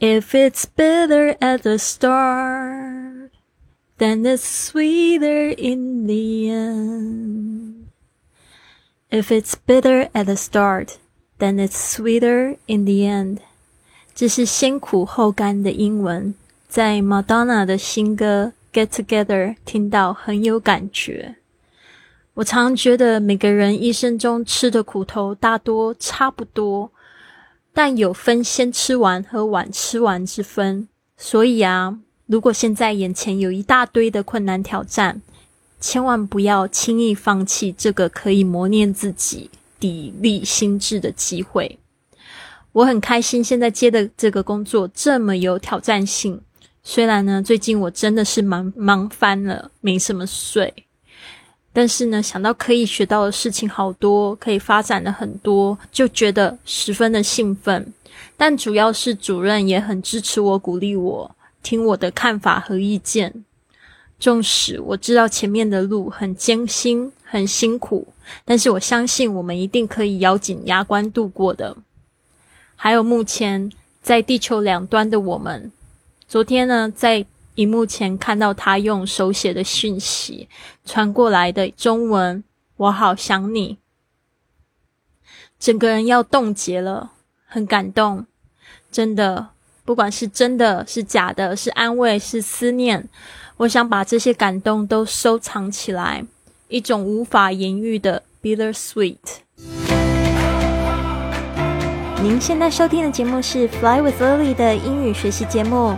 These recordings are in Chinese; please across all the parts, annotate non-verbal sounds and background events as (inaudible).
If it's bitter at the start, then it's sweeter in the end. If it's bitter at the start, then it's sweeter in the end. 这是先苦后甘的英文，在 Madonna 的新歌《Get Together》听到很有感觉。我常觉得每个人一生中吃的苦头大多差不多。 但有分先吃完和晚吃完之分，所以啊，如果现在眼前有一大堆的困难挑战，千万不要轻易放弃这个可以磨练自己、砥砺心智的机会。我很开心现在接的这个工作这么有挑战性，虽然呢，最近我真的是忙忙翻了，没什么睡。但是呢，想到可以学到的事情好多，可以发展的很多，就觉得十分的兴奋。但主要是主任也很支持我，鼓励我，听我的看法和意见。纵使我知道前面的路很艰辛、很辛苦，但是我相信我们一定可以咬紧牙关度过的。还有目前在地球两端的我们，昨天呢，在。荧幕前看到他用手写的讯息传过来的中文，我好想你，整个人要冻结了，很感动，真的，不管是真的是假的，是安慰是思念，我想把这些感动都收藏起来，一种无法言喻的 bitter sweet。您现在收听的节目是 Fly with Lily 的英语学习节目。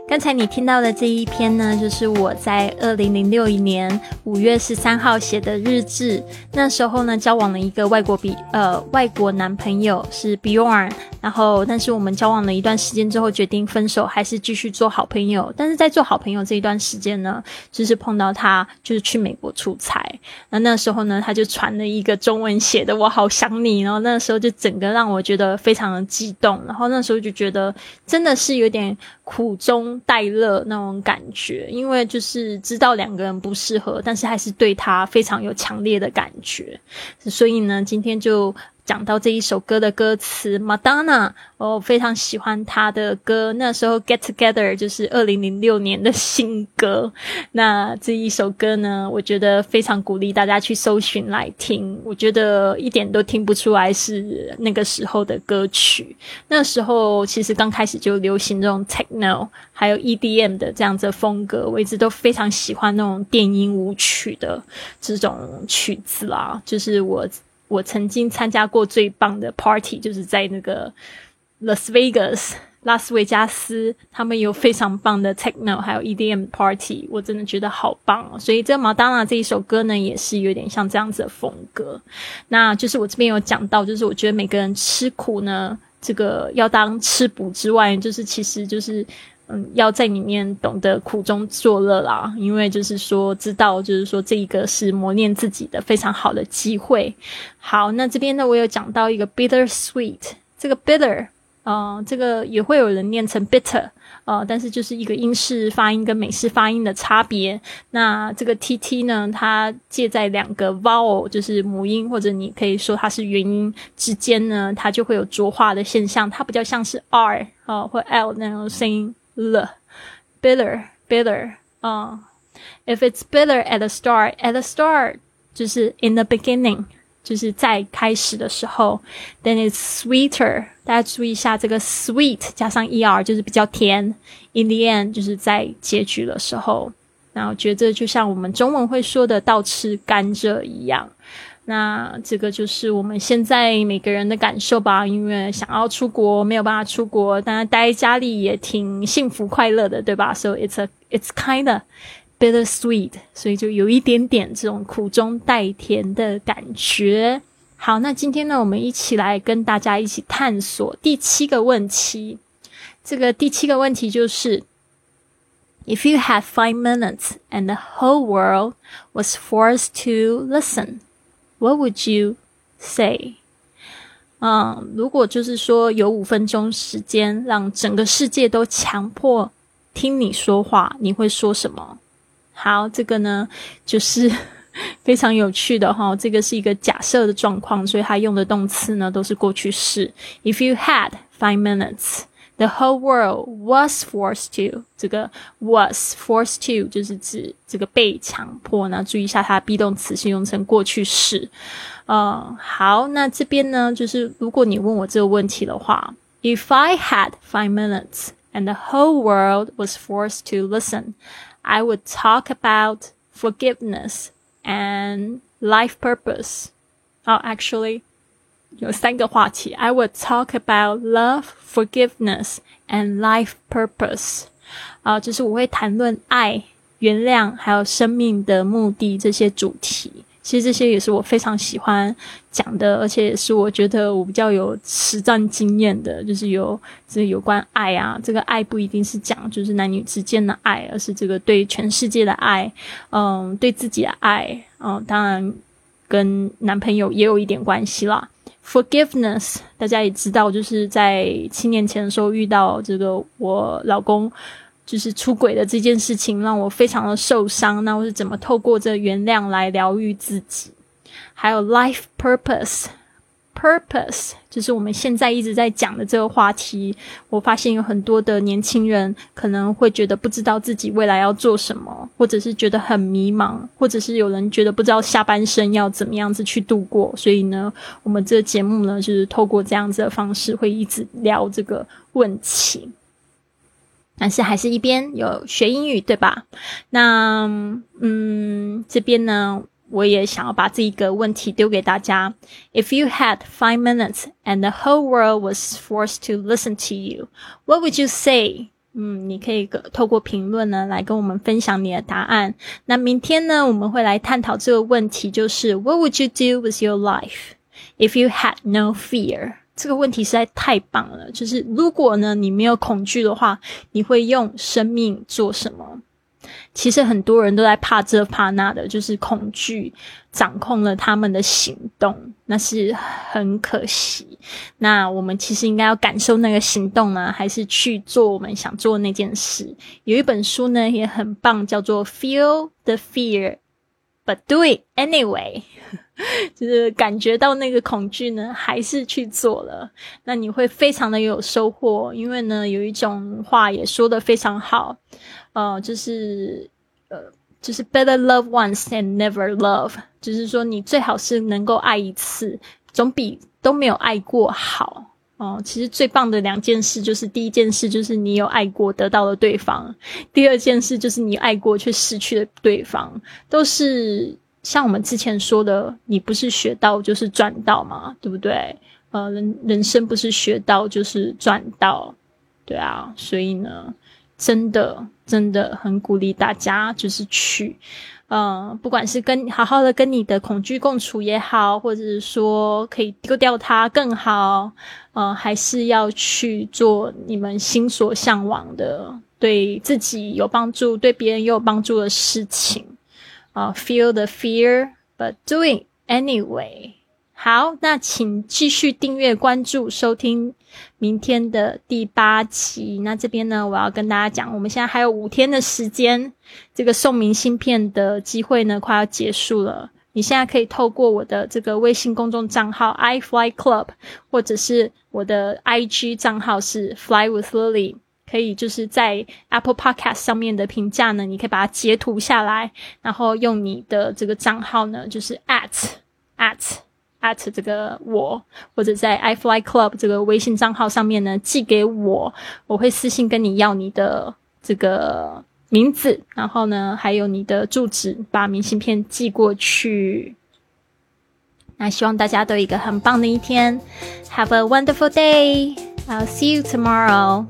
刚才你听到的这一篇呢，就是我在二零零六年五月十三号写的日志。那时候呢，交往了一个外国比呃外国男朋友是 Bjorn，然后但是我们交往了一段时间之后决定分手，还是继续做好朋友。但是在做好朋友这一段时间呢，就是碰到他就是去美国出差。那那时候呢，他就传了一个中文写的“我好想你”，然后那时候就整个让我觉得非常的激动。然后那时候就觉得真的是有点苦中。带乐那种感觉，因为就是知道两个人不适合，但是还是对他非常有强烈的感觉，所以呢，今天就。讲到这一首歌的歌词，Madonna，我非常喜欢她的歌。那时候《Get Together》就是二零零六年的新歌。那这一首歌呢，我觉得非常鼓励大家去搜寻来听。我觉得一点都听不出来是那个时候的歌曲。那时候其实刚开始就流行这种 Techno，还有 EDM 的这样子风格。我一直都非常喜欢那种电音舞曲的这种曲子啦，就是我。我曾经参加过最棒的 party，就是在那个 Las Vegas 拉斯维加斯，他们有非常棒的 techno，还有 EDM party，我真的觉得好棒哦。所以这马当娜这一首歌呢，也是有点像这样子的风格。那就是我这边有讲到，就是我觉得每个人吃苦呢，这个要当吃补之外，就是其实就是。嗯，要在里面懂得苦中作乐啦，因为就是说知道，就是说这一个是磨练自己的非常好的机会。好，那这边呢，我有讲到一个 bitter sweet，这个 bitter，呃，这个也会有人念成 bitter，呃，但是就是一个英式发音跟美式发音的差别。那这个 t t 呢，它介在两个 vowel，就是母音或者你可以说它是元音之间呢，它就会有浊化的现象，它比较像是 r 啊或 l 那种声音。了，bitter bitter 啊，if it's bitter at the start at the start 就是 in the beginning 就是在开始的时候，then it's sweeter 大家注意一下这个 sweet 加上 er 就是比较甜，in the end 就是在结局的时候， 那我觉得就像我们中文会说的倒吃甘蔗一样。那这个就是我们现在每个人的感受吧，因为想要出国没有办法出国，但是待在家里也挺幸福快乐的，对吧？So it's a it's kind of bitter sweet，所以就有一点点这种苦中带甜的感觉。好，那今天呢，我们一起来跟大家一起探索第七个问题这个第七个问题就是。If you had five minutes and the whole world was forced to listen, what would you say? 嗯，如果就是说有五分钟时间，让整个世界都强迫听你说话，你会说什么？好，这个呢就是非常有趣的哈。这个是一个假设的状况，所以它用的动词呢都是过去式。If (laughs) you had five minutes. The whole world was forced to 这个 was forced to 就是指这个被强迫呢。注意一下，它的 be 动词是用成过去式。呃，好，那这边呢，就是如果你问我这个问题的话，If I had five minutes and the whole world was forced to listen, I would talk about forgiveness and life purpose. Oh, actually. 有三个话题，I would talk about love, forgiveness, and life purpose。啊，就是我会谈论爱、原谅，还有生命的目的这些主题。其实这些也是我非常喜欢讲的，而且也是我觉得我比较有实战经验的，就是有这有关爱啊。这个爱不一定是讲就是男女之间的爱，而是这个对全世界的爱，嗯，对自己的爱，嗯，当然跟男朋友也有一点关系啦。Forgiveness，大家也知道，就是在七年前的时候遇到这个我老公就是出轨的这件事情，让我非常的受伤。那我是怎么透过这原谅来疗愈自己？还有 life purpose。Purpose 就是我们现在一直在讲的这个话题。我发现有很多的年轻人可能会觉得不知道自己未来要做什么，或者是觉得很迷茫，或者是有人觉得不知道下半生要怎么样子去度过。所以呢，我们这个节目呢，就是透过这样子的方式，会一直聊这个问题。但是还是一边有学英语，对吧？那嗯，这边呢？我也想要把这一个问题丢给大家：If you had five minutes and the whole world was forced to listen to you, what would you say？嗯，你可以透过评论呢来跟我们分享你的答案。那明天呢，我们会来探讨这个问题，就是 What would you do with your life if you had no fear？这个问题实在太棒了，就是如果呢你没有恐惧的话，你会用生命做什么？ 其实很多人都在怕这怕那的，就是恐惧掌控了他们的行动，那是很可惜。那我们其实应该要感受那个行动呢，还是去做我们想做那件事？有一本书呢也很棒，叫做《Feel the Fear But Do It Anyway》，(laughs) 就是感觉到那个恐惧呢，还是去做了，那你会非常的有收获。因为呢，有一种话也说的非常好。呃，就是呃，就是 better love once and never love，就是说你最好是能够爱一次，总比都没有爱过好。哦，其实最棒的两件事就是第一件事就是你有爱过得到了对方，第二件事就是你爱过却失去了对方，都是像我们之前说的，你不是学到就是赚到嘛，对不对？呃，人人生不是学到就是赚到，对啊，所以呢。真的，真的很鼓励大家，就是去，嗯，不管是跟好好的跟你的恐惧共处也好，或者是说可以丢掉它更好，嗯，还是要去做你们心所向往的，对自己有帮助、对别人也有帮助的事情，啊，feel the fear but doing anyway。好，那请继续订阅、关注、收听明天的第八期。那这边呢，我要跟大家讲，我们现在还有五天的时间，这个送明信片的机会呢，快要结束了。你现在可以透过我的这个微信公众账号 i fly club，或者是我的 i g 账号是 fly with lily，可以就是在 Apple Podcast 上面的评价呢，你可以把它截图下来，然后用你的这个账号呢，就是 at at。at 这个我，或者在 i fly club 这个微信账号上面呢，寄给我，我会私信跟你要你的这个名字，然后呢，还有你的住址，把明信片寄过去。那希望大家都有一个很棒的一天，Have a wonderful day. I'll see you tomorrow.